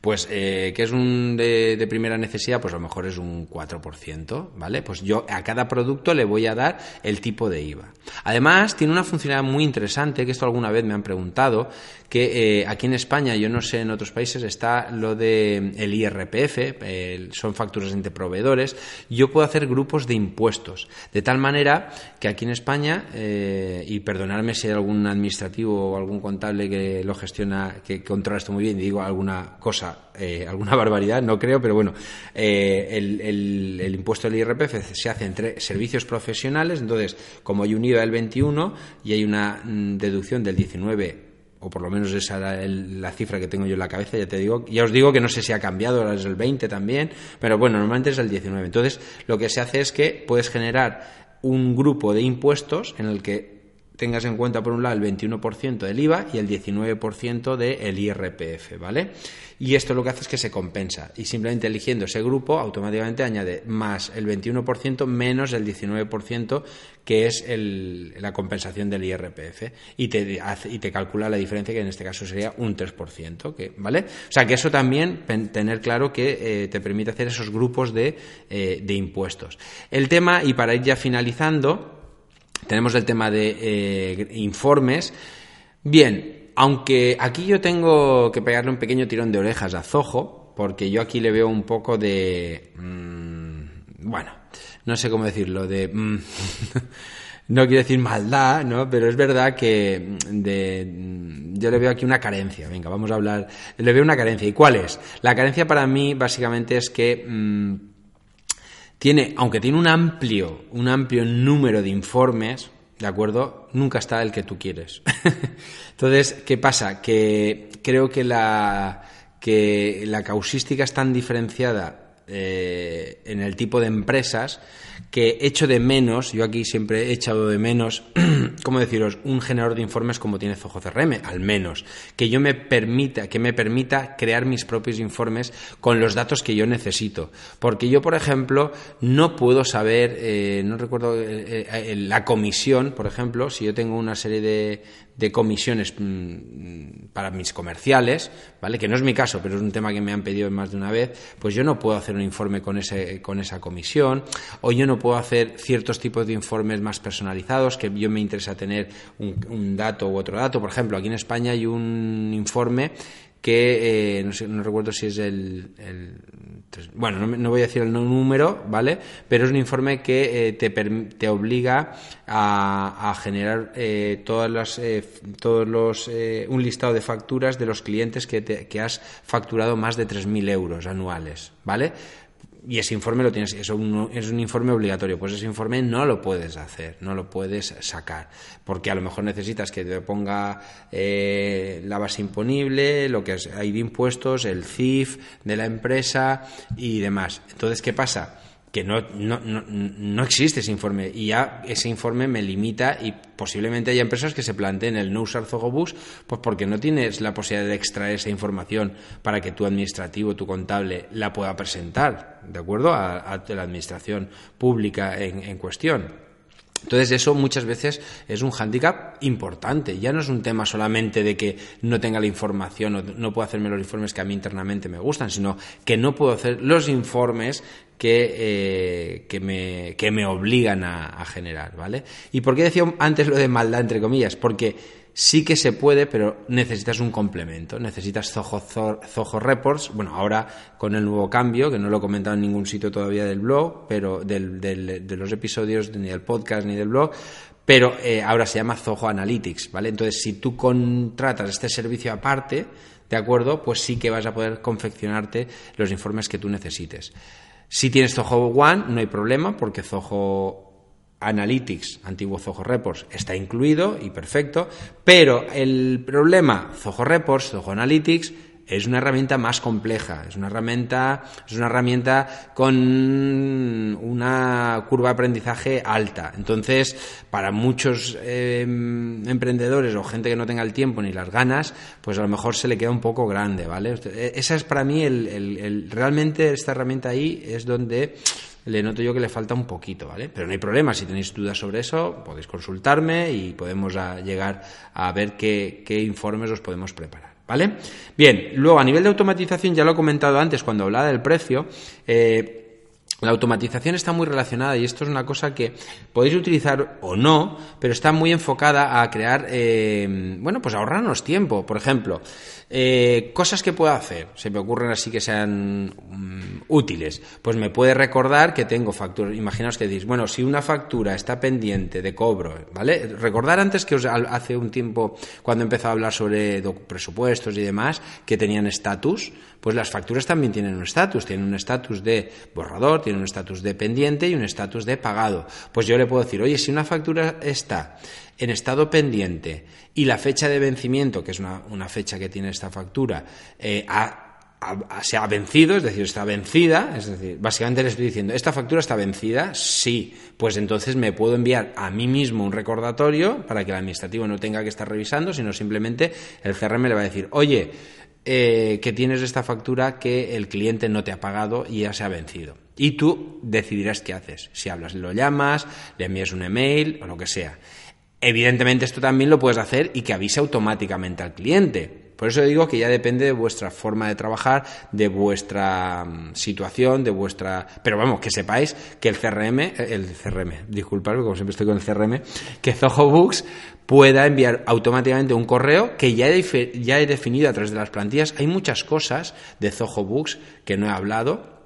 Pues, eh, que es un de, de, primera necesidad? Pues a lo mejor es un 4%, ¿vale? Pues yo a cada producto le voy a dar el tipo de IVA. Además, tiene una funcionalidad muy interesante, que esto alguna vez me han preguntado, que eh, aquí en España, yo no sé en otros países, está lo de IRPF, son facturas entre proveedores, yo puedo hacer grupos de impuestos, de tal manera que aquí en España, eh, y perdonadme si hay algún administrativo o algún contable que lo gestiona, que controla esto muy bien, y digo alguna cosa, eh, alguna barbaridad, no creo, pero bueno, el, el, impuesto del IRPF se hace entre servicios profesionales, entonces, como hay un IVA del 21 y hay una mm, deducción del 19 o por lo menos esa era el, la cifra que tengo yo en la cabeza, ya te digo, ya os digo que no sé si ha cambiado, ahora es el 20 también, pero bueno, normalmente es el 19. Entonces, lo que se hace es que puedes generar un grupo de impuestos en el que tengas en cuenta por un lado el 21% del IVA y el 19% del IRPF, ¿vale? Y esto lo que hace es que se compensa y simplemente eligiendo ese grupo automáticamente añade más el 21% menos el 19% que es la compensación del IRPF y te, y te calcula la diferencia que en este caso sería un 3%, que, ¿vale? O sea que eso también tener claro que eh, te permite hacer esos grupos de, eh, de impuestos. El tema, y para ir ya finalizando, tenemos el tema de eh, informes. Bien, aunque aquí yo tengo que pegarle un pequeño tirón de orejas a Zoho, porque yo aquí le veo un poco de... Mmm, bueno, no sé cómo decirlo, de... Mmm, no quiero decir maldad, ¿no? Pero es verdad que de, yo le veo aquí una carencia. Venga, vamos a hablar. Le veo una carencia. ¿Y cuál es? La carencia para mí básicamente es que... tiene, aunque tiene un amplio, un amplio número de informes, ¿de acuerdo? Nunca está el que tú quieres. Entonces, ¿qué pasa? Que creo que la, que la causística es tan diferenciada eh, en el tipo de empresas que echo de menos, yo aquí siempre he echado de menos, ¿cómo deciros? Un generador de informes como tiene Zoho CRM, al menos. Que yo me permita, que me permita crear mis propios informes con los datos que yo necesito. Porque yo, por ejemplo, no puedo saber, eh, no recuerdo, eh, eh, la comisión, por ejemplo, si yo tengo una serie de, de comisiones mm, para mis comerciales, ¿vale? Que no es mi caso, pero es un tema que me han pedido más de una vez, pues yo no puedo hacer un informe con ese con esa comisión o yo no puedo hacer ciertos tipos de informes más personalizados que yo me interesa tener un, dato u otro dato. Por ejemplo, aquí en España hay un informe que eh, no, sé, no, recuerdo si es el, bueno, no, voy a decir el número, ¿vale? Pero es un informe que eh, te, te, obliga a, generar eh, todas las, todos los, un listado de facturas de los clientes que, que has facturado más de 3.000 euros anuales, ¿vale? Y ese informe lo tienes, es un, es un informe obligatorio, pues ese informe no lo puedes hacer, no lo puedes sacar, porque a lo mejor necesitas que te ponga eh, la base imponible, lo que hay de impuestos, el CIF de la empresa y demás. Entonces, ¿qué pasa? Que no, no, no, no, existe ese informe y ya ese informe me limita y posiblemente haya empresas que se planteen el no usar Zogobus pues porque no tienes la posibilidad de extraer esa información para que tu administrativo, tu contable la pueda presentar, ¿de acuerdo? A, la administración pública en, en cuestión. Entonces eso muchas veces es un hándicap importante. Ya no es un tema solamente de que no tenga la información o no puedo hacerme los informes que a mí internamente me gustan, sino que no puedo hacer los informes que, eh, que, me, que me obligan a, a generar, ¿vale? ¿Y por qué decía antes lo de maldad, entre comillas? Porque sí que se puede, pero necesitas un complemento. Necesitas Zoho, Reports. Bueno, ahora con el nuevo cambio, que no lo he comentado en ningún sitio todavía del blog, pero del, de los episodios, ni del podcast ni del blog, pero eh, ahora se llama Zoho Analytics, ¿vale? Entonces, si tú contratas este servicio aparte, ¿de acuerdo? Pues sí que vas a poder confeccionarte los informes que tú necesites. Si tienes Zoho One, no hay problema, porque Zoho Analytics, antiguo Zoho Reports, está incluido y perfecto, pero el problema Zoho Reports, Zoho Analytics, es una herramienta más compleja, es una herramienta, es una herramienta con una curva de aprendizaje alta. Entonces, para muchos em, emprendedores o gente que no tenga el tiempo ni las ganas, pues a lo mejor se le queda un poco grande, ¿vale? Esa es para mí el realmente esta herramienta ahí es donde le noto yo que le falta un poquito, ¿vale? Pero no hay problema, si tenéis dudas sobre eso, podéis consultarme y podemos llegar a ver qué, informes os podemos preparar. ¿Vale? Bien, luego a nivel de automatización, ya lo he comentado antes cuando hablaba del precio, eh, la automatización está muy relacionada y esto es una cosa que podéis utilizar o no, pero está muy enfocada a crear, eh, bueno, pues ahorrarnos tiempo. Por ejemplo, eh, cosas que puedo hacer, se me ocurren así que sean mm, útiles. Pues me puede recordar que tengo facturas. Imaginaos que decís, bueno, si una factura está pendiente de cobro, ¿vale? Recordar antes que os, hace un tiempo, cuando he empezado a hablar sobre presupuestos y demás, que tenían estatus, pues las facturas también tienen un estatus, tienen un estatus de borrador, tienen un estatus de pendiente y un estatus de pagado. Pues yo le puedo decir, oye, si una factura está en estado pendiente y la fecha de vencimiento, que es una, fecha que tiene esta factura, eh, se ha vencido, es decir, está vencida, es decir, básicamente le estoy diciendo, ¿esta factura está vencida? Sí, pues entonces me puedo enviar a mí mismo un recordatorio para que el administrativo no tenga que estar revisando, sino simplemente el CRM le va a decir, oye, eh, que tienes esta factura que el cliente no te ha pagado y ya se ha vencido. Y tú decidirás qué haces. Si hablas, lo llamas, le envías un email o lo que sea. Evidentemente esto también lo puedes hacer y que avise automáticamente al cliente. Por eso digo que ya depende de vuestra forma de trabajar, de vuestra mm, situación, de vuestra... Pero vamos, que sepáis que el CRM, eh, el CRM, disculpadme, como siempre estoy con el CRM, que Zoho Books pueda enviar automáticamente un correo que ya he, ya he definido a través de las plantillas. Hay muchas cosas de Zoho Books que no he hablado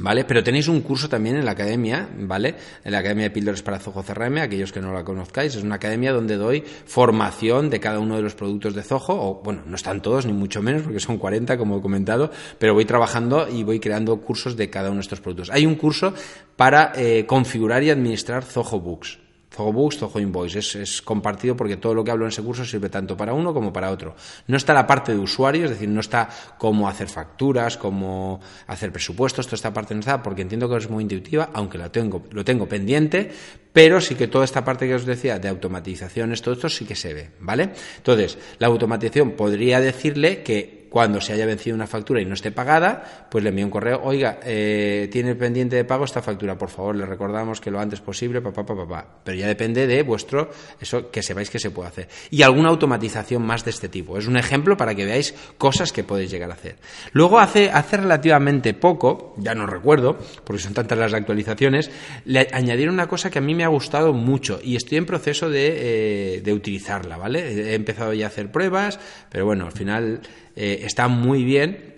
¿Vale? Pero tenéis un curso también en la academia, ¿vale? En la Academia de Píldoras para Zoho CRM, aquellos que no la conozcáis, es una academia donde doy formación de cada uno de los productos de Zoho, o bueno, no están todos, ni mucho menos, porque son 40, como he comentado, pero voy trabajando y voy creando cursos de cada uno de estos productos. Hay un curso para eh, configurar y administrar Zoho Books. Zoho Books, Zoho Invoice. Es, es, compartido porque todo lo que hablo en ese curso sirve tanto para uno como para otro. No está la parte de usuario, es decir, no está cómo hacer facturas, cómo hacer presupuestos, toda esta parte no está porque entiendo que es muy intuitiva, aunque lo tengo, lo tengo pendiente, pero sí que toda esta parte que os decía de automatizaciones, todo esto sí que se ve, ¿vale? Entonces, la automatización podría decirle que cuando se haya vencido una factura y no esté pagada, pues le envío un correo, oiga, eh, tiene pendiente de pago esta factura, por favor, le recordamos que lo antes posible, papá, papá, papá. Pero ya depende de vuestro, eso que sepáis que se puede hacer. Y alguna automatización más de este tipo. Es un ejemplo para que veáis cosas que podéis llegar a hacer. Luego, hace, hace relativamente poco, ya no recuerdo, porque son tantas las actualizaciones, le añadieron una cosa que a mí me ha gustado mucho y estoy en proceso de, eh, de utilizarla, ¿vale? He empezado ya a hacer pruebas, pero bueno, al final eh, está muy bien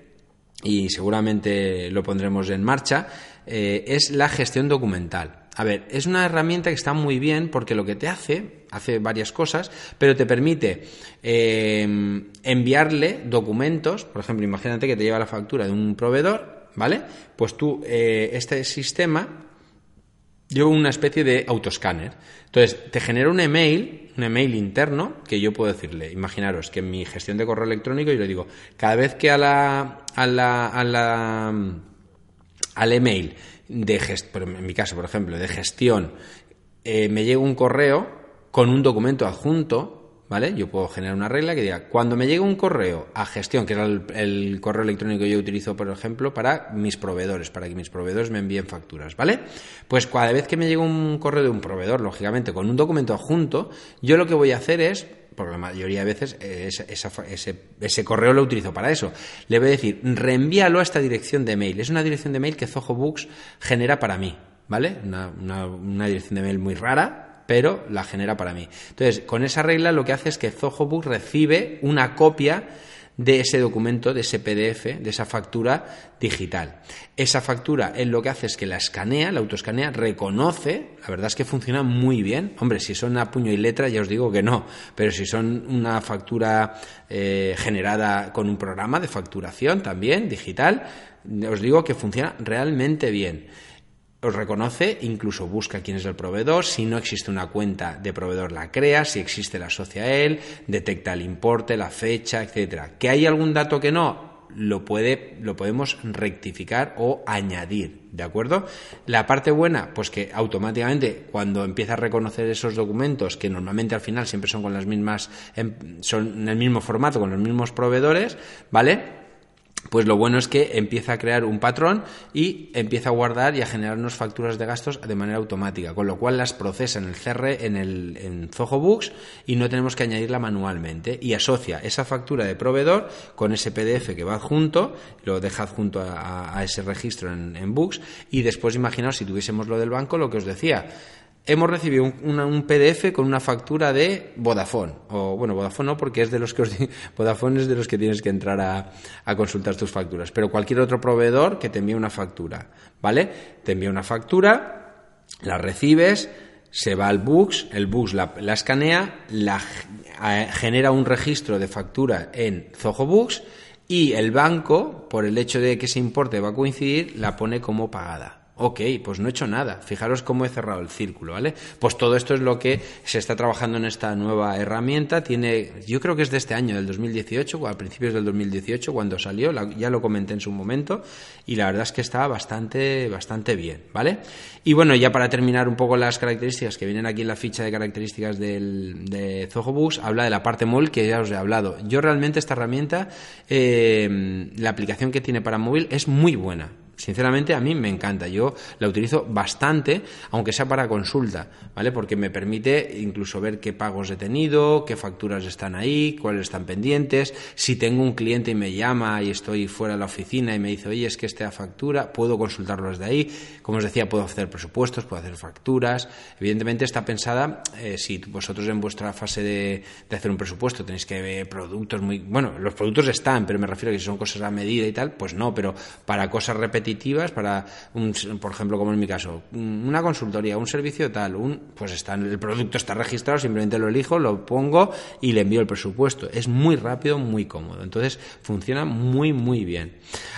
y seguramente lo pondremos en marcha, eh, es la gestión documental. A ver, es una herramienta que está muy bien porque lo que te hace, hace varias cosas, pero te permite eh, enviarle documentos, por ejemplo, imagínate que te lleva la factura de un proveedor, ¿vale? Pues tú, este sistema lleva una especie de autoscanner. Entonces, te genera un email, un email interno, que yo puedo decirle, imaginaros que en mi gestión de correo electrónico yo le digo, cada vez que a la, a la, a la al email de en mi caso, por ejemplo, de gestión, eh, me llega un correo con un documento adjunto, ¿vale? Yo puedo generar una regla que diga, cuando me llegue un correo a gestión, que era el, correo electrónico que yo utilizo, por ejemplo, para mis proveedores, para que mis proveedores me envíen facturas, ¿vale? Pues cada vez que me llegue un correo de un proveedor, lógicamente, con un documento adjunto, yo lo que voy a hacer es porque la mayoría de veces ese, ese, correo lo utilizo para eso. Le voy a decir, reenvíalo a esta dirección de mail. Es una dirección de mail que Zoho Books genera para mí, ¿vale? Una, una dirección de mail muy rara, pero la genera para mí. Entonces, con esa regla lo que hace es que ZohoBook recibe una copia de ese documento, de ese PDF, de esa factura digital. Esa factura él lo que hace es que la escanea, la autoescanea, reconoce, la verdad es que funciona muy bien. Hombre, si son a puño y letra ya os digo que no, pero si son una factura eh, generada con un programa de facturación también, digital, os digo que funciona realmente bien reconoce, incluso busca quién es el proveedor, si no existe una cuenta de proveedor la crea, si existe la asocia a él, detecta el importe, la fecha, etcétera. ¿Que hay algún dato que no? Lo, puede, lo podemos rectificar o añadir, ¿de acuerdo? La parte buena, pues que automáticamente cuando empieza a reconocer esos documentos, que normalmente al final siempre son con las mismas, em, son en el mismo formato, con los mismos proveedores, ¿vale? Pues lo bueno es que empieza a crear un patrón y empieza a guardar y a generarnos facturas de gastos de manera automática, con lo cual las procesa en el CR, en el en Zoho Books y no tenemos que añadirla manualmente. Y asocia esa factura de proveedor con ese PDF que va adjunto, lo deja adjunto a, ese registro en, en Books y después imaginaos si tuviésemos lo del banco, lo que os decía, hemos recibido un, PDF con una factura de Vodafone. O bueno, Vodafone no, porque es de los que os Vodafone es de los que tienes que entrar a, consultar tus facturas. Pero cualquier otro proveedor que te envíe una factura, ¿vale? Te envía una factura, la recibes, se va al Books, el Books la, escanea, la, genera un registro de factura en Zoho Books y el banco, por el hecho de que ese importe va a coincidir, la pone como pagada. Ok, pues no he hecho nada. Fijaros cómo he cerrado el círculo, ¿vale? Pues todo esto es lo que se está trabajando en esta nueva herramienta. Tiene, yo creo que es de este año, del 2018, o a principios del 2018, cuando salió, ya lo comenté en su momento, y la verdad es que está bastante, bastante bien, ¿vale? Y bueno, ya para terminar un poco las características que vienen aquí en la ficha de características del, de Zohobus, habla de la parte móvil que ya os he hablado. Yo realmente esta herramienta, eh, la aplicación que tiene para móvil es muy buena Sinceramente a mí me encanta, yo la utilizo bastante, aunque sea para consulta, ¿vale? Porque me permite incluso ver qué pagos he tenido, qué facturas están ahí, cuáles están pendientes, si tengo un cliente y me llama y estoy fuera de la oficina y me dice, oye, es que esta factura, puedo consultarlo desde ahí, como os decía, puedo hacer presupuestos, puedo hacer facturas, evidentemente está pensada, eh, si vosotros en vuestra fase de, de, hacer un presupuesto tenéis que ver productos muy, bueno, los productos están, pero me refiero a que si son cosas a medida y tal, pues no, pero para cosas repetidas para, un, por ejemplo, como en mi caso, una consultoría, un servicio tal, un, pues está, el producto está registrado, simplemente lo elijo, lo pongo y le envío el presupuesto. Es muy rápido, muy cómodo. Entonces funciona muy, muy bien.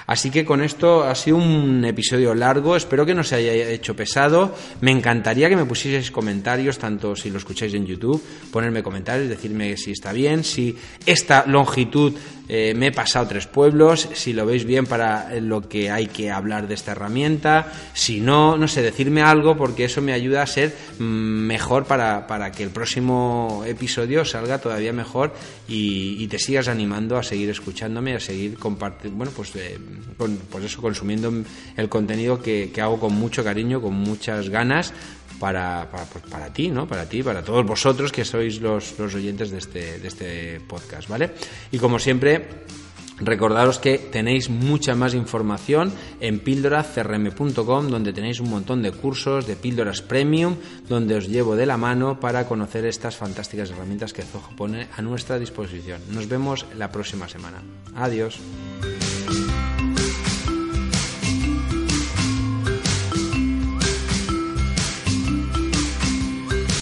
Así que con esto ha sido un episodio largo, espero que no se haya hecho pesado. Me encantaría que me pusieseis comentarios, tanto si lo escucháis en YouTube, ponerme comentarios, decirme si está bien, si esta longitud eh, me he pasado tres pueblos, si lo veis bien para lo que hay que hablar de esta herramienta, si no, no sé, decirme algo porque eso me ayuda a ser mm, mejor para, para que el próximo episodio salga todavía mejor y, te sigas animando a seguir escuchándome, a seguir compartiendo, bueno, pues, eh, pues eso, consumiendo el contenido que, que hago con mucho cariño, con muchas ganas para, para, pues para ti, ¿no? Para ti, para todos vosotros que sois los, los oyentes de este, de este podcast, ¿vale? Y como siempre, Recordaros que tenéis mucha más información en píldoracrm.com, donde tenéis un montón de cursos, de píldoras premium, donde os llevo de la mano para conocer estas fantásticas herramientas que Zoho pone a nuestra disposición. Nos vemos la próxima semana. Adiós.